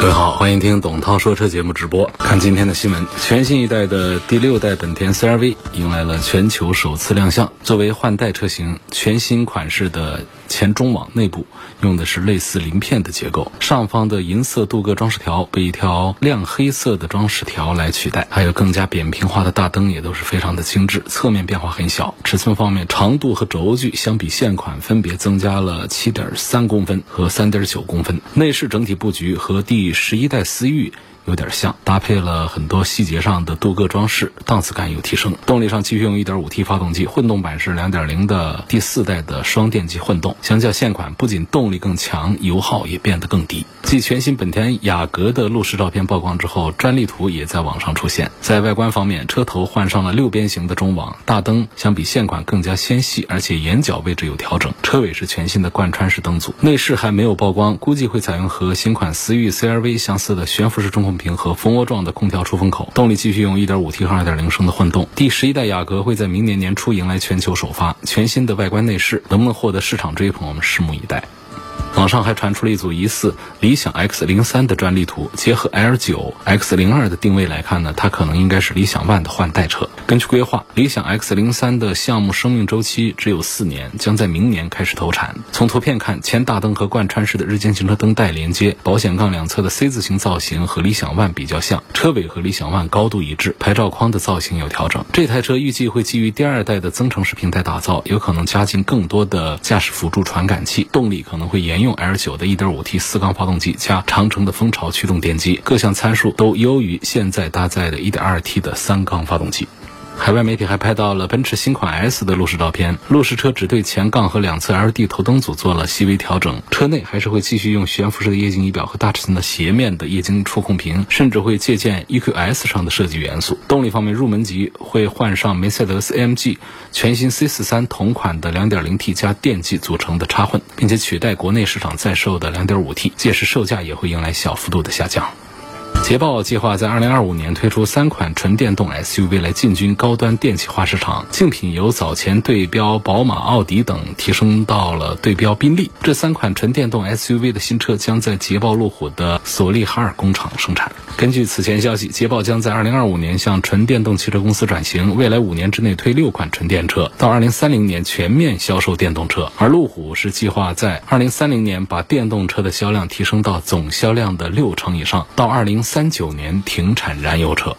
各位好，欢迎听董涛说车节目直播。看今天的新闻，全新一代的第六代本田 CR-V 迎来了全球首次亮相。作为换代车型，全新款式的前中网内部用的是类似鳞片的结构，上方的银色镀铬装饰条被一条亮黑色的装饰条来取代，还有更加扁平化的大灯也都是非常的精致。侧面变化很小，尺寸方面，长度和轴距相比现款分别增加了七点三公分和三点九公分。内饰整体布局和第十一代思域。有点像，搭配了很多细节上的镀铬装饰，档次感有提升。动力上继续用 1.5T 发动机，混动版是2.0的第四代的双电机混动。相较现款，不仅动力更强，油耗也变得更低。继全新本田雅阁的路试照片曝光之后，专利图也在网上出现。在外观方面，车头换上了六边形的中网，大灯相比现款更加纤细，而且眼角位置有调整。车尾是全新的贯穿式灯组。内饰还没有曝光，估计会采用和新款思域 CR-V 相似的悬浮式中控。平和蜂窝状的空调出风口，动力继续用 1.5T 和2.0升的混动。第十一代雅阁会在明年年初迎来全球首发，全新的外观内饰能不能获得市场追捧，我们拭目以待。网上还传出了一组疑似理想 X 零三的专利图，结合 L 九 X 零二的定位来看呢，它可能应该是理想 ONE 的换代车。根据规划，理想 X 零三的项目生命周期只有四年，将在明年开始投产。从图片看，前大灯和贯穿式的日间行车灯带连接，保险杠两侧的 C 字形造型和理想 ONE 比较像，车尾和理想 ONE 高度一致，牌照框的造型有调整。这台车预计会基于第二代的增程式平台打造，有可能加进更多的驾驶辅助传感器，动力可能会沿用 L 九的 1.5T 四缸发动机加长城的蜂巢驱动电机，各项参数都优于现在搭载的 1.2T 的三缸发动机。海外媒体还拍到了奔驰新款 S 的路试照片，路试车只对前杠和两侧 LED 头灯组做了细微调整，车内还是会继续用悬浮式的液晶仪表和大尺寸的斜面的液晶触控屏，甚至会借鉴 EQS 上的设计元素。动力方面，入门级会换上梅赛德斯 AMG 全新 C43 同款的 2.0T 加电机组成的插混，并且取代国内市场在售的 2.5T，届时售价也会迎来小幅度的下降。捷豹计划在二零二五年推出三款纯电动 SUV 来进军高端电气化市场，竞品由早前对标宝马、奥迪等提升到了对标宾利。这三款纯电动 SUV 的新车将在捷豹路虎的索利哈尔工厂生产。根据此前消息，捷豹将在二零二五年向纯电动汽车公司转型，未来五年之内推六款纯电车，到二零三零年全面销售电动车。而路虎是计划在二零三零年把电动车的销量提升到总销量的六成以上，到二零。三九年停产燃油车。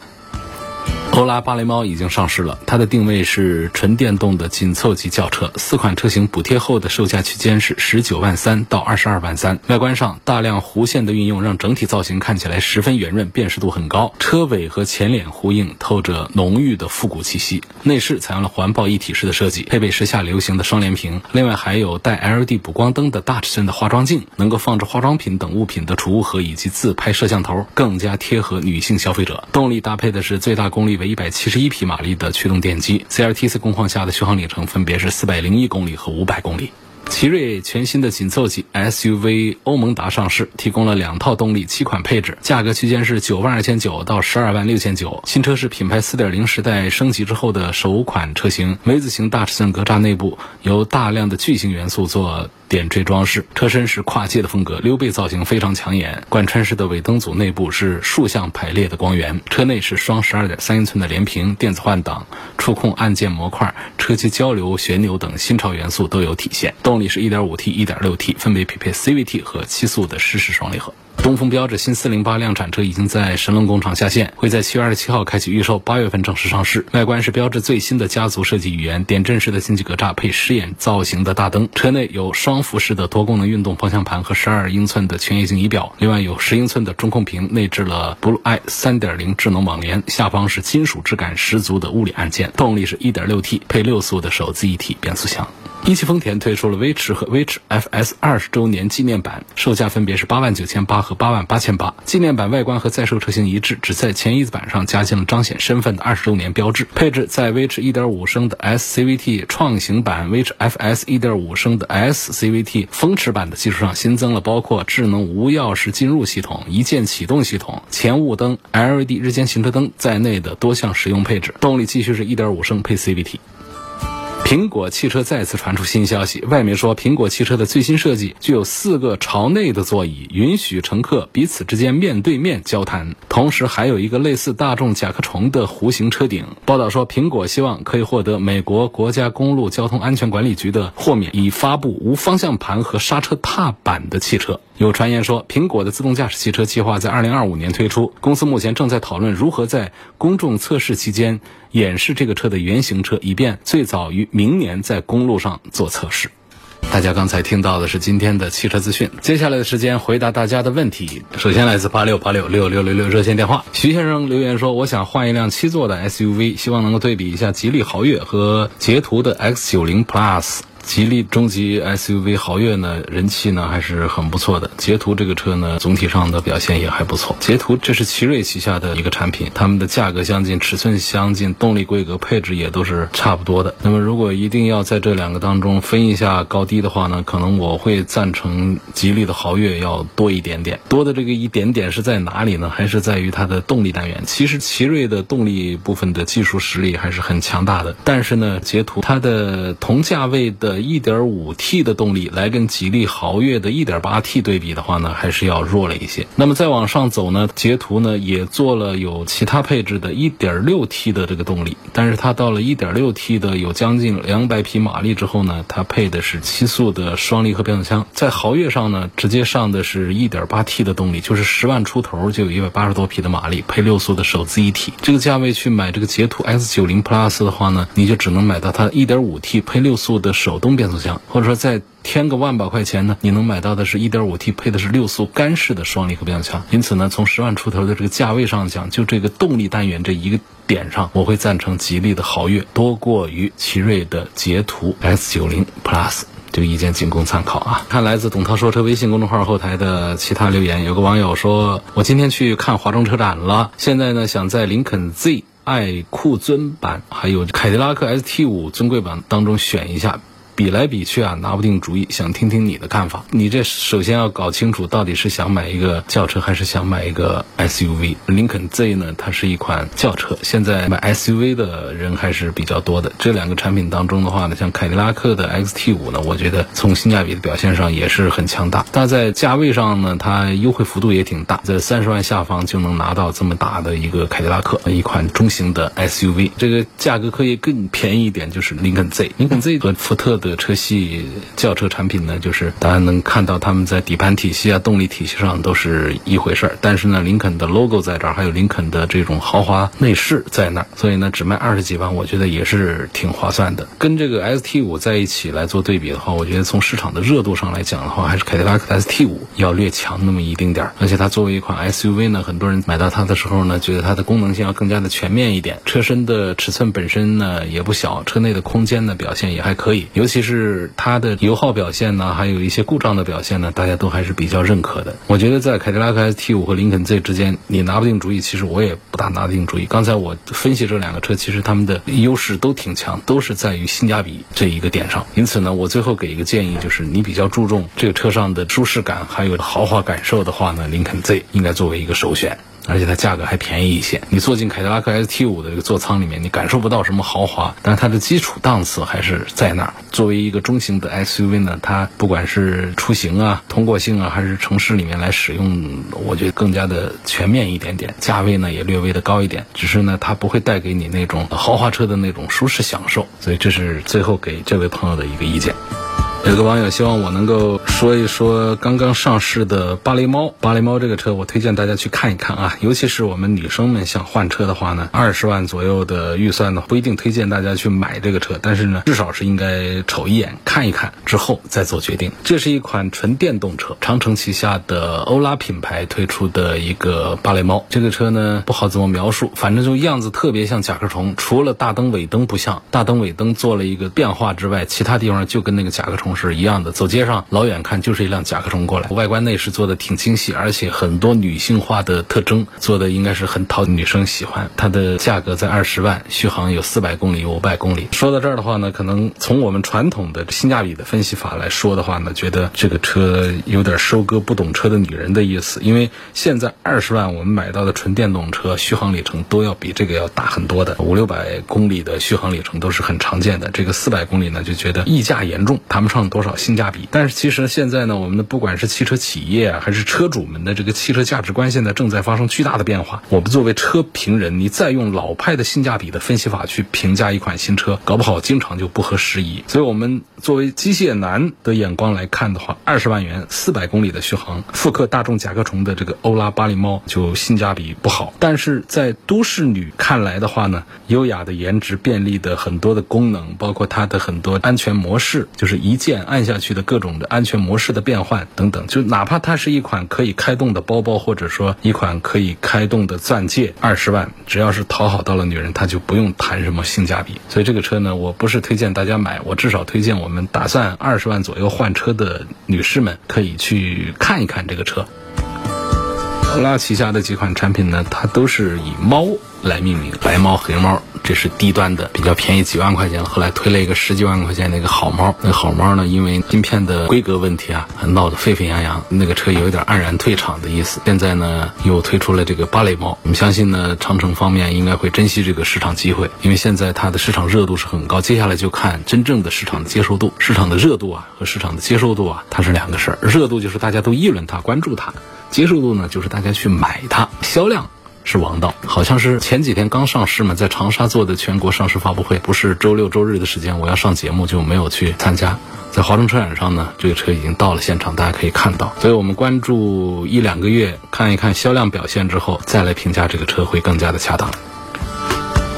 欧拉芭蕾猫已经上市了，它的定位是纯电动的紧凑级轿车。四款车型补贴后的售价区间是十九万三到二十二万三。外观上，大量弧线的运用让整体造型看起来十分圆润，辨识度很高。车尾和前脸呼应，透着浓郁的复古气息。内饰采用了环抱一体式的设计，配备时下流行的双联屏，另外还有带 LED 补光灯的大尺寸的化妆镜，能够放置化妆品等物品的储物盒以及自拍摄像头，更加贴合女性消费者。动力搭配的是最大功率为一百七十一匹马力的驱动电机，CLTC 工况下的续航里程分别是四百零一公里和五百公里。奇瑞全新的紧凑级 SUV 欧盟达上市，提供了两套动力、七款配置，价格区间是九万二千九到十二万六千九。新车是品牌四点零时代升级之后的首款车型，V 字形大尺寸格栅内部由大量的巨型元素做。点缀装饰，车身是跨界的风格，溜背造型非常抢眼。贯穿式的尾灯组内部是竖向排列的光源，车内是双十二点三英寸的连屏，电子换挡、触控按键模块、车机交流旋钮等新潮元素都有体现。动力是 1.5T、1.6T，分别匹配 CVT 和七速的湿式双离合。东风标致新四零八量产车已经在神龙工厂下线，会在七月二十七号开启预售，八月份正式上市。外观是标致最新的家族设计语言，点阵式的进气格栅配狮眼造型的大灯，车内有双幅式的多功能运动方向盘和十二英寸的全液晶仪表，另外有十英寸的中控屏，内置了 Blue Eye 三点零智能网联，下方是金属质感十足的物理按键。动力是一点六 T 配六速的手自一体变速箱。一汽丰田推出了威驰和威驰 FS 二十周年纪念版，售价分别是八万九千八和八万八千八。纪念版外观和在售车型一致，只在前翼子板上加进了彰显身份的二十周年标志。配置在威驰一点五升的 S CVT 创型版、威驰 FS 一点五升的 S CVT 风驰版的基础上，新增了包括智能无钥匙进入系统、一键启动系统、前雾灯、LED 日间行车灯在内的多项实用配置。动力继续是一点五升配 CVT。苹果汽车再次传出新消息，外媒说苹果汽车的最新设计具有四个朝内的座椅，允许乘客彼此之间面对面交谈，同时还有一个类似大众甲壳虫的弧形车顶。报道说，苹果希望可以获得美国国家公路交通安全管理局的豁免，以发布无方向盘和刹车踏板的汽车。有传言说，苹果的自动驾驶汽车计划在二零二五年推出，公司目前正在讨论如何在公众测试期间演示这个车的原型车，以便最早于明年在公路上做测试。大家刚才听到的是今天的汽车资讯，接下来的时间回答大家的问题。首先来自八六八六六六六六热线电话，徐先生留言说：“我想换一辆七座的 SUV，希望能够对比一下吉利豪越和捷途的 X 九零 Plus。”吉利中级 SUV 豪越呢，人气呢还是很不错的。捷途这个车呢，总体上的表现也还不错。捷途这是奇瑞旗下的一个产品，他们的价格相近，尺寸相近，动力规格配置也都是差不多的。那么如果一定要在这两个当中分一下高低的话呢，可能我会赞成吉利的豪越要多一点点。多的这个一点点是在哪里呢？还是在于它的动力单元。其实奇瑞的动力部分的技术实力还是很强大的，但是呢，捷途它的同价位的。的 1.5T 的动力来跟吉利豪越的 1.8T 对比的话呢，还是要弱了一些。那么再往上走呢，捷途呢也做了有其他配置的 1.6T 的这个动力，但是它到了 1.6T 的有将近200匹马力之后呢，它配的是七速的双离合变速箱。在豪越上呢，直接上的是一点八 T 的动力，就是十万出头就有一百八十多匹的马力，配六速的手自一体。这个价位去买这个捷途 X90 Plus 的话呢，你就只能买到它 1.5T 配六速的手。动变速箱，或者说再添个万把块钱呢，你能买到的是 1.5T 配的是六速干式的双离合变速箱。因此呢，从十万出头的这个价位上讲，就这个动力单元这一个点上，我会赞成吉利的豪越多过于奇瑞的捷途 S90 Plus。这个意见仅供参考啊。看来自董涛说车微信公众号后台的其他留言，有个网友说：“我今天去看华中车展了，现在呢想在林肯 Z、爱酷尊版还有凯迪拉克 ST5 尊贵版当中选一下。”比来比去啊，拿不定主意，想听听你的看法。你这首先要搞清楚，到底是想买一个轿车，还是想买一个 SUV？林肯 Z 呢，它是一款轿车，现在买 SUV 的人还是比较多的。这两个产品当中的话呢，像凯迪拉克的 XT5 呢，我觉得从性价比的表现上也是很强大。但在价位上呢，它优惠幅度也挺大，在三十万下方就能拿到这么大的一个凯迪拉克一款中型的 SUV。这个价格可以更便宜一点，就是林肯 Z。林肯 Z 和福特的车系轿车产品呢，就是大家能看到他们在底盘体系啊、动力体系上都是一回事儿。但是呢，林肯的 logo 在这儿，还有林肯的这种豪华内饰在那儿，所以呢，只卖二十几万，我觉得也是挺划算的。跟这个 ST 五在一起来做对比的话，我觉得从市场的热度上来讲的话，还是凯迪拉克 ST 五要略强那么一丁点儿。而且它作为一款 SUV 呢，很多人买到它的时候呢，觉得它的功能性要更加的全面一点。车身的尺寸本身呢也不小，车内的空间呢表现也还可以，尤其。是它的油耗表现呢，还有一些故障的表现呢，大家都还是比较认可的。我觉得在凯迪拉克 ST5 和林肯 Z 之间，你拿不定主意。其实我也不大拿得定主意。刚才我分析这两个车，其实它们的优势都挺强，都是在于性价比这一个点上。因此呢，我最后给一个建议，就是你比较注重这个车上的舒适感，还有豪华感受的话呢，林肯 Z 应该作为一个首选。而且它价格还便宜一些。你坐进凯迪拉克 ST5 的这个座舱里面，你感受不到什么豪华，但是它的基础档次还是在那儿。作为一个中型的 SUV 呢，它不管是出行啊、通过性啊，还是城市里面来使用，我觉得更加的全面一点点。价位呢也略微的高一点，只是呢它不会带给你那种豪华车的那种舒适享受。所以这是最后给这位朋友的一个意见。有个网友希望我能够说一说刚刚上市的芭蕾猫。芭蕾猫这个车，我推荐大家去看一看啊，尤其是我们女生们想换车的话呢，二十万左右的预算呢，不一定推荐大家去买这个车，但是呢，至少是应该瞅一眼、看一看之后再做决定。这是一款纯电动车，长城旗下的欧拉品牌推出的一个芭蕾猫。这个车呢，不好怎么描述，反正就样子特别像甲壳虫，除了大灯尾灯不像，大灯尾灯做了一个变化之外，其他地方就跟那个甲壳虫。是一样的，走街上老远看看就是一辆甲壳虫过来，外观内饰做的挺精细，而且很多女性化的特征做的应该是很讨女生喜欢。它的价格在二十万，续航有四百公里、五百公里。说到这儿的话呢，可能从我们传统的性价比的分析法来说的话呢，觉得这个车有点收割不懂车的女人的意思，因为现在二十万我们买到的纯电动车续航里程都要比这个要大很多的，五六百公里的续航里程都是很常见的。这个四百公里呢，就觉得溢价严重，谈不上。多少性价比？但是其实现现在呢，我们的不管是汽车企业啊，还是车主们的这个汽车价值观，现在正在发生巨大的变化。我们作为车评人，你再用老派的性价比的分析法去评价一款新车，搞不好经常就不合时宜。所以，我们作为机械男的眼光来看的话，二十万元四百公里的续航，复刻大众甲壳虫的这个欧拉巴黎猫，就性价比不好。但是在都市女看来的话呢，优雅的颜值、便利的很多的功能，包括它的很多安全模式，就是一键。按下去的各种的安全模式的变换等等，就哪怕它是一款可以开动的包包，或者说一款可以开动的钻戒，二十万，只要是讨好到了女人，她就不用谈什么性价比。所以这个车呢，我不是推荐大家买，我至少推荐我们打算二十万左右换车的女士们可以去看一看这个车。欧拉旗下的几款产品呢，它都是以猫来命名，白猫、黑猫。这是低端的，比较便宜，几万块钱。后来推了一个十几万块钱的一个好猫，那好猫呢，因为芯片的规格问题啊，闹得沸沸扬扬，那个车有一点黯然退场的意思。现在呢，又推出了这个芭蕾猫，我们相信呢，长城方面应该会珍惜这个市场机会，因为现在它的市场热度是很高。接下来就看真正的市场的接受度，市场的热度啊和市场的接受度啊，它是两个事儿。热度就是大家都议论它、关注它，接受度呢就是大家去买它，销量。是王道，好像是前几天刚上市嘛，在长沙做的全国上市发布会，不是周六周日的时间，我要上节目就没有去参加。在华中车展上呢，这个车已经到了现场，大家可以看到。所以我们关注一两个月，看一看销量表现之后，再来评价这个车会更加的恰当。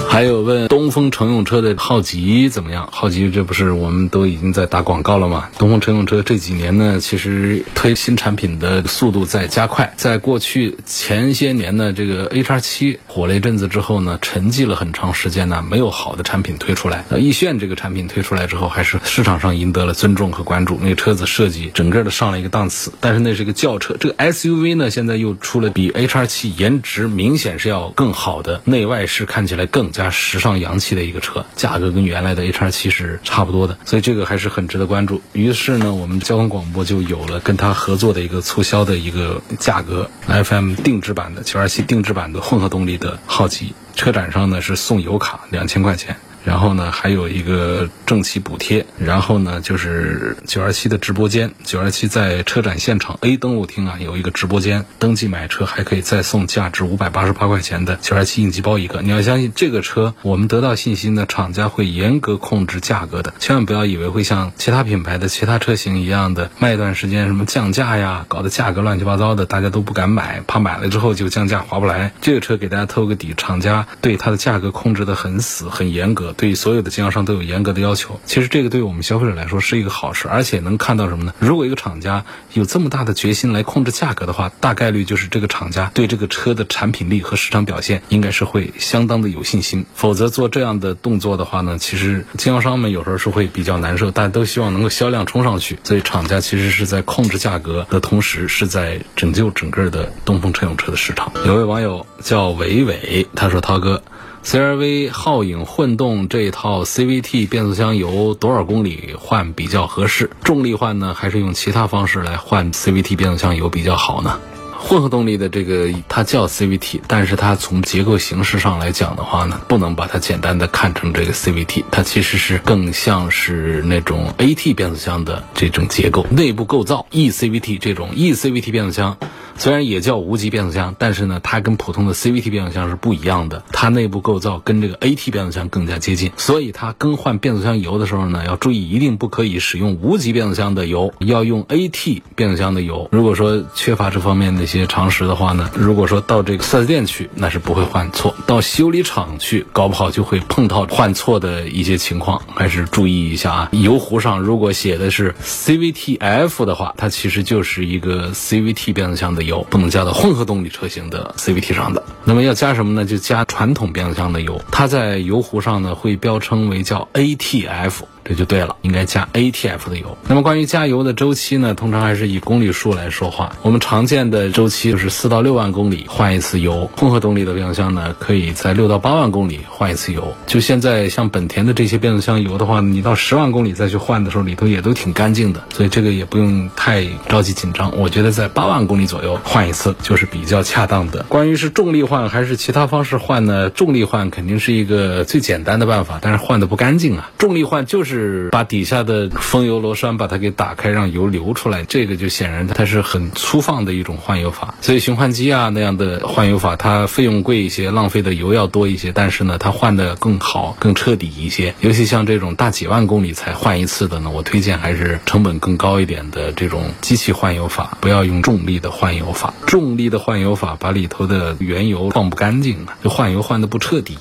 还有问东风乘用车的浩吉怎么样？浩吉这不是我们都已经在打广告了吗？东风乘用车这几年呢，其实推新产品的速度在加快。在过去前些年呢，这个 H R 七火了一阵子之后呢，沉寂了很长时间呢，没有好的产品推出来。那逸炫这个产品推出来之后，还是市场上赢得了尊重和关注。那个车子设计整个的上了一个档次，但是那是个轿车。这个 S U V 呢，现在又出了比 H R 七颜值明显是要更好的，内外饰看起来更更加。时尚洋气的一个车，价格跟原来的 H R 七是差不多的，所以这个还是很值得关注。于是呢，我们交通广播就有了跟他合作的一个促销的一个价格，F M 定制版的九二七定制版的混合动力的浩吉，车展上呢是送油卡两千块钱。然后呢，还有一个正骑补贴。然后呢，就是九二七的直播间，九二七在车展现场 A 登录厅啊，有一个直播间，登记买车还可以再送价值五百八十八块钱的九二七应急包一个。你要相信这个车，我们得到信息呢，厂家会严格控制价格的，千万不要以为会像其他品牌的其他车型一样的卖一段时间什么降价呀，搞得价格乱七八糟的，大家都不敢买，怕买了之后就降价划不来。这个车给大家透个底，厂家对它的价格控制的很死很严格。对所有的经销商都有严格的要求，其实这个对我们消费者来说是一个好事，而且能看到什么呢？如果一个厂家有这么大的决心来控制价格的话，大概率就是这个厂家对这个车的产品力和市场表现应该是会相当的有信心。否则做这样的动作的话呢，其实经销商们有时候是会比较难受，大家都希望能够销量冲上去，所以厂家其实是在控制价格的同时，是在拯救整个的东风乘用车的市场。有位网友叫伟伟，他说：“涛哥。” CRV 皓影混动这套 CVT 变速箱油多少公里换比较合适？重力换呢，还是用其他方式来换 CVT 变速箱油比较好呢？混合动力的这个它叫 CVT，但是它从结构形式上来讲的话呢，不能把它简单的看成这个 CVT，它其实是更像是那种 AT 变速箱的这种结构，内部构造 eCVT 这种 eCVT 变速箱。虽然也叫无级变速箱，但是呢，它跟普通的 CVT 变速箱是不一样的。它内部构造跟这个 AT 变速箱更加接近，所以它更换变速箱油的时候呢，要注意一定不可以使用无级变速箱的油，要用 AT 变速箱的油。如果说缺乏这方面的些常识的话呢，如果说到这个 4S 店去，那是不会换错；到修理厂去，搞不好就会碰到换错的一些情况，还是注意一下啊。油壶上如果写的是 CVTF 的话，它其实就是一个 CVT 变速箱的。油不能加到混合动力车型的 CVT 上的，那么要加什么呢？就加传统变速箱的油，它在油壶上呢会标称为叫 ATF。这就对了，应该加 ATF 的油。那么关于加油的周期呢，通常还是以公里数来说话。我们常见的周期就是四到六万公里换一次油。混合动力的变速箱呢，可以在六到八万公里换一次油。就现在像本田的这些变速箱油的话，你到十万公里再去换的时候，里头也都挺干净的，所以这个也不用太着急紧张。我觉得在八万公里左右换一次就是比较恰当的。关于是重力换还是其他方式换呢？重力换肯定是一个最简单的办法，但是换的不干净啊。重力换就是。是把底下的封油螺栓把它给打开，让油流出来，这个就显然它是很粗放的一种换油法。所以循环机啊那样的换油法，它费用贵一些，浪费的油要多一些，但是呢，它换的更好、更彻底一些。尤其像这种大几万公里才换一次的呢，我推荐还是成本更高一点的这种机器换油法，不要用重力的换油法。重力的换油法把里头的原油放不干净就换油换的不彻底。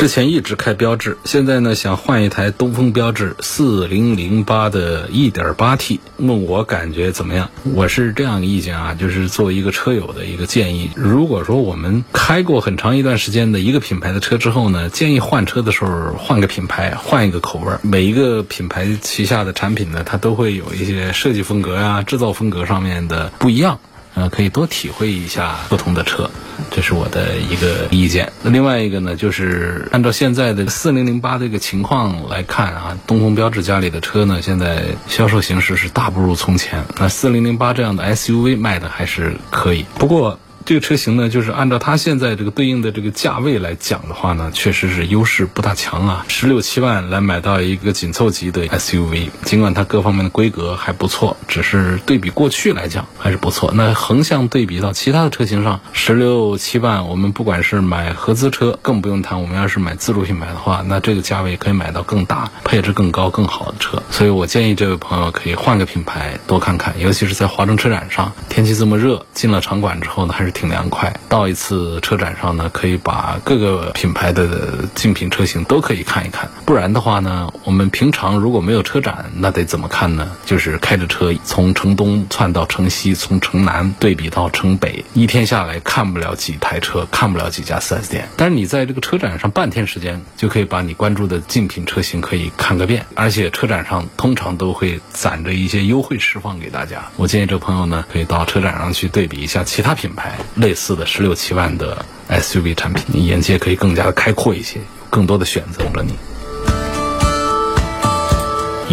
之前一直开标致，现在呢想换一台东风标致四零零八的 1.8T，问我感觉怎么样？我是这样的意见啊，就是作为一个车友的一个建议。如果说我们开过很长一段时间的一个品牌的车之后呢，建议换车的时候换个品牌，换一个口味。每一个品牌旗下的产品呢，它都会有一些设计风格呀、制造风格上面的不一样。呃，可以多体会一下不同的车，这是我的一个意见。那另外一个呢，就是按照现在的四零零八这个情况来看啊，东风标致家里的车呢，现在销售形势是大不如从前。那四零零八这样的 SUV 卖的还是可以，不过。这个车型呢，就是按照它现在这个对应的这个价位来讲的话呢，确实是优势不大强啊。十六七万来买到一个紧凑级的 SUV，尽管它各方面的规格还不错，只是对比过去来讲还是不错。那横向对比到其他的车型上，十六七万，我们不管是买合资车，更不用谈我们要是买自主品牌的话，那这个价位可以买到更大、配置更高、更好的车。所以我建议这位朋友可以换个品牌多看看，尤其是在华中车展上，天气这么热，进了场馆之后呢，还是。挺凉快，到一次车展上呢，可以把各个品牌的竞品车型都可以看一看。不然的话呢，我们平常如果没有车展，那得怎么看呢？就是开着车从城东窜到城西，从城南对比到城北，一天下来看不了几台车，看不了几家 4S 店。但是你在这个车展上半天时间，就可以把你关注的竞品车型可以看个遍。而且车展上通常都会攒着一些优惠释放给大家。我建议这朋友呢，可以到车展上去对比一下其他品牌。类似的十六七万的 SUV 产品，你眼界可以更加的开阔一些，更多的选择了。你，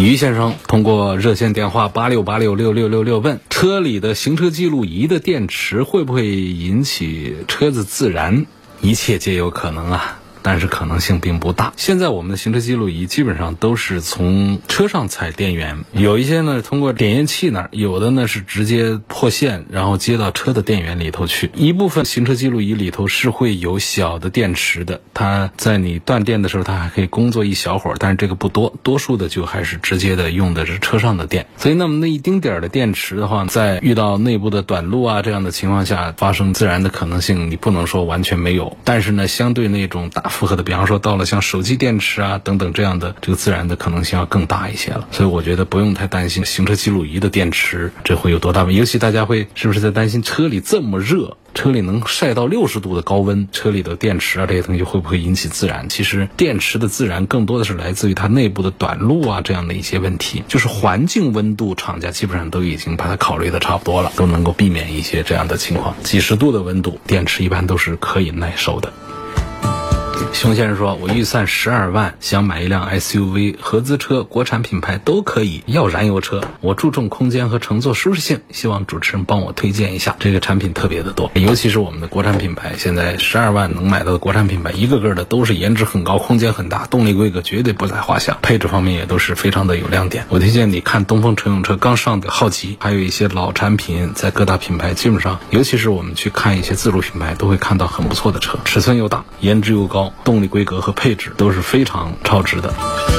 于先生通过热线电话八六八六六六六六问：车里的行车记录仪的电池会不会引起车子自燃？一切皆有可能啊。但是可能性并不大。现在我们的行车记录仪基本上都是从车上采电源，有一些呢通过点烟器那儿，有的呢是直接破线，然后接到车的电源里头去。一部分行车记录仪里头是会有小的电池的，它在你断电的时候，它还可以工作一小会儿，但是这个不多，多数的就还是直接的用的是车上的电。所以那么那一丁点儿的电池的话，在遇到内部的短路啊这样的情况下发生自燃的可能性，你不能说完全没有，但是呢，相对那种大。负荷的，比方说到了像手机电池啊等等这样的，这个自燃的可能性要更大一些了。所以我觉得不用太担心行车记录仪的电池这会有多大问题。尤其大家会是不是在担心车里这么热，车里能晒到六十度的高温，车里的电池啊这些东西会不会引起自燃？其实电池的自燃更多的是来自于它内部的短路啊这样的一些问题。就是环境温度，厂家基本上都已经把它考虑的差不多了，都能够避免一些这样的情况。几十度的温度，电池一般都是可以耐受的。熊先生说：“我预算十二万，想买一辆 SUV，合资车、国产品牌都可以，要燃油车。我注重空间和乘坐舒适性，希望主持人帮我推荐一下。这个产品特别的多，尤其是我们的国产品牌，现在十二万能买到的国产品牌，一个个的都是颜值很高、空间很大、动力规格绝对不在话下，配置方面也都是非常的有亮点。我推荐你看东风乘用车刚上的好奇，还有一些老产品，在各大品牌基本上，尤其是我们去看一些自主品牌，都会看到很不错的车，尺寸又大，颜值又高。”动力规格和配置都是非常超值的。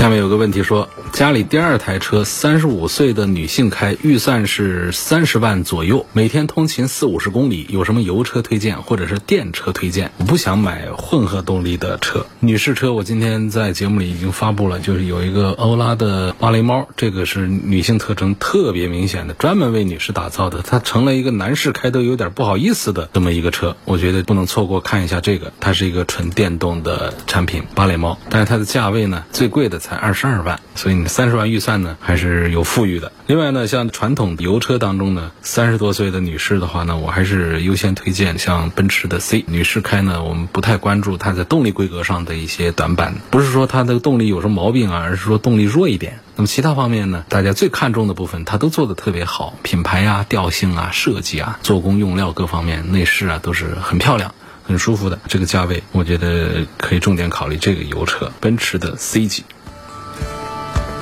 下面有个问题说。家里第二台车，三十五岁的女性开，预算是三十万左右，每天通勤四五十公里，有什么油车推荐或者是电车推荐？我不想买混合动力的车，女士车我今天在节目里已经发布了，就是有一个欧拉的芭蕾猫，这个是女性特征特别明显的，专门为女士打造的，它成了一个男士开都有点不好意思的这么一个车，我觉得不能错过看一下这个，它是一个纯电动的产品芭蕾猫，但是它的价位呢，最贵的才才二十二万，所以你。三十万预算呢，还是有富裕的。另外呢，像传统油车当中呢，三十多岁的女士的话呢，我还是优先推荐像奔驰的 C。女士开呢，我们不太关注它在动力规格上的一些短板，不是说它的动力有什么毛病啊，而是说动力弱一点。那么其他方面呢，大家最看重的部分，它都做的特别好，品牌啊、调性啊、设计啊、做工用料各方面、内饰啊，都是很漂亮、很舒服的。这个价位，我觉得可以重点考虑这个油车，奔驰的 C 级。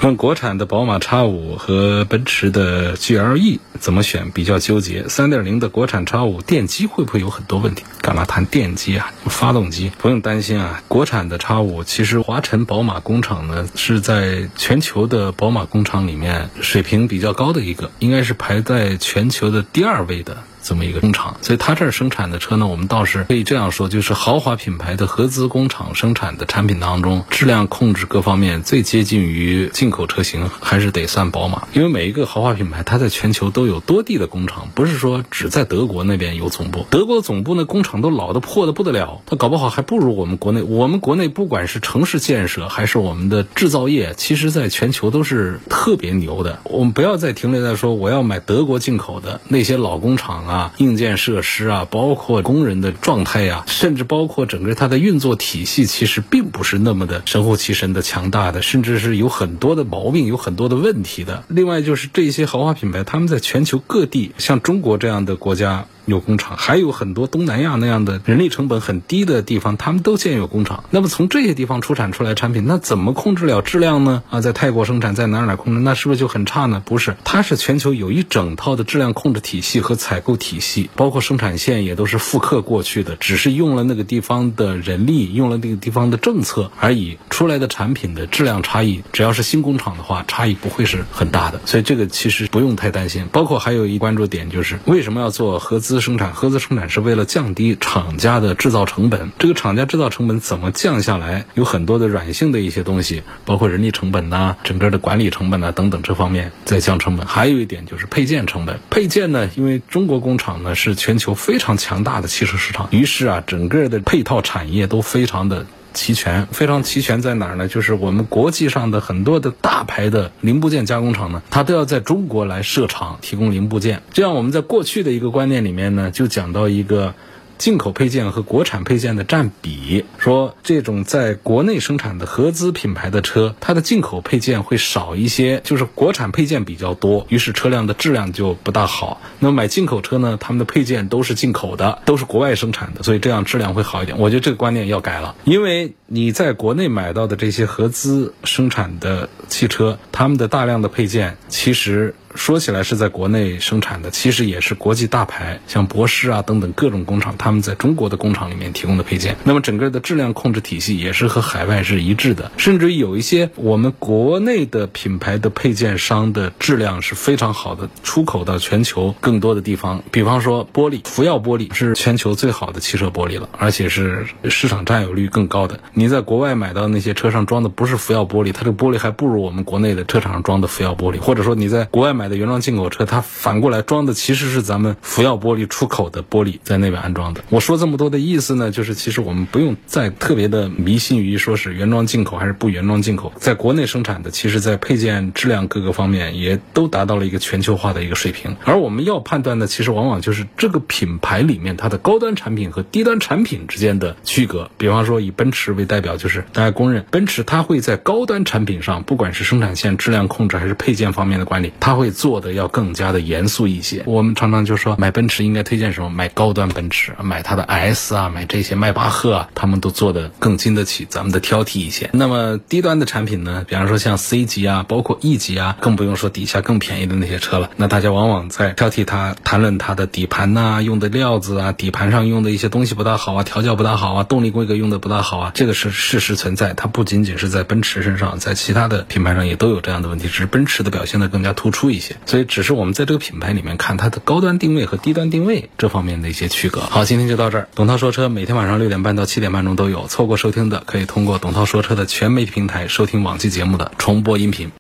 问国产的宝马 X 五和奔驰的 GLE 怎么选？比较纠结。三点零的国产 X 五电机会不会有很多问题？干嘛谈电机啊？发动机不用担心啊。国产的 X 五其实华晨宝马工厂呢是在全球的宝马工厂里面水平比较高的一个，应该是排在全球的第二位的。这么一个工厂，所以它这儿生产的车呢，我们倒是可以这样说，就是豪华品牌的合资工厂生产的产品当中，质量控制各方面最接近于进口车型，还是得算宝马。因为每一个豪华品牌，它在全球都有多地的工厂，不是说只在德国那边有总部。德国总部那工厂都老的破的不得了，它搞不好还不如我们国内。我们国内不管是城市建设还是我们的制造业，其实在全球都是特别牛的。我们不要再停留在说我要买德国进口的那些老工厂。啊，啊硬件设施啊，包括工人的状态呀，甚至包括整个它的运作体系，其实并不是那么的神乎其神的强大的，甚至是有很多的毛病，有很多的问题的。另外就是这些豪华品牌，他们在全球各地，像中国这样的国家。有工厂，还有很多东南亚那样的人力成本很低的地方，他们都建有工厂。那么从这些地方出产出来产品，那怎么控制了质量呢？啊，在泰国生产，在哪哪控制，那是不是就很差呢？不是，它是全球有一整套的质量控制体系和采购体系，包括生产线也都是复刻过去的，只是用了那个地方的人力，用了那个地方的政策而已。出来的产品的质量差异，只要是新工厂的话，差异不会是很大的。所以这个其实不用太担心。包括还有一关注点就是，为什么要做合资？生产合资生产是为了降低厂家的制造成本。这个厂家制造成本怎么降下来？有很多的软性的一些东西，包括人力成本呐、整个的管理成本呐等等这方面在降成本。还有一点就是配件成本。配件呢，因为中国工厂呢是全球非常强大的汽车市场，于是啊，整个的配套产业都非常的。齐全，非常齐全在哪儿呢？就是我们国际上的很多的大牌的零部件加工厂呢，它都要在中国来设厂提供零部件。这样我们在过去的一个观念里面呢，就讲到一个。进口配件和国产配件的占比，说这种在国内生产的合资品牌的车，它的进口配件会少一些，就是国产配件比较多，于是车辆的质量就不大好。那么买进口车呢，他们的配件都是进口的，都是国外生产的，所以这样质量会好一点。我觉得这个观念要改了，因为你在国内买到的这些合资生产的汽车，他们的大量的配件其实。说起来是在国内生产的，其实也是国际大牌，像博世啊等等各种工厂，他们在中国的工厂里面提供的配件。那么整个的质量控制体系也是和海外是一致的，甚至于有一些我们国内的品牌的配件商的质量是非常好的，出口到全球更多的地方。比方说玻璃，福耀玻璃是全球最好的汽车玻璃了，而且是市场占有率更高的。你在国外买到那些车上装的不是福耀玻璃，它这个玻璃还不如我们国内的车厂上装的福耀玻璃，或者说你在国外。买的原装进口车，它反过来装的其实是咱们福耀玻璃出口的玻璃在那边安装的。我说这么多的意思呢，就是其实我们不用再特别的迷信于说是原装进口还是不原装进口，在国内生产的，其实在配件质量各个方面也都达到了一个全球化的一个水平。而我们要判断的，其实往往就是这个品牌里面它的高端产品和低端产品之间的区隔。比方说以奔驰为代表，就是大家公认，奔驰它会在高端产品上，不管是生产线质量控制还是配件方面的管理，它会做的要更加的严肃一些。我们常常就说买奔驰应该推荐什么？买高端奔驰，买它的 S 啊，买这些迈巴赫啊，他们都做的更经得起咱们的挑剔一些。那么低端的产品呢？比方说像 C 级啊，包括 E 级啊，更不用说底下更便宜的那些车了。那大家往往在挑剔它，谈论它的底盘呐，用的料子啊，底盘上用的一些东西不大好啊，调教不大好啊，动力规格用的不大好啊，这个是事实存在。它不仅仅是在奔驰身上，在其他的品牌上也都有这样的问题，只是奔驰的表现的更加突出一些。所以，只是我们在这个品牌里面看它的高端定位和低端定位这方面的一些区隔。好，今天就到这儿。董涛说车每天晚上六点半到七点半钟都有，错过收听的可以通过董涛说车的全媒体平台收听往期节目的重播音频。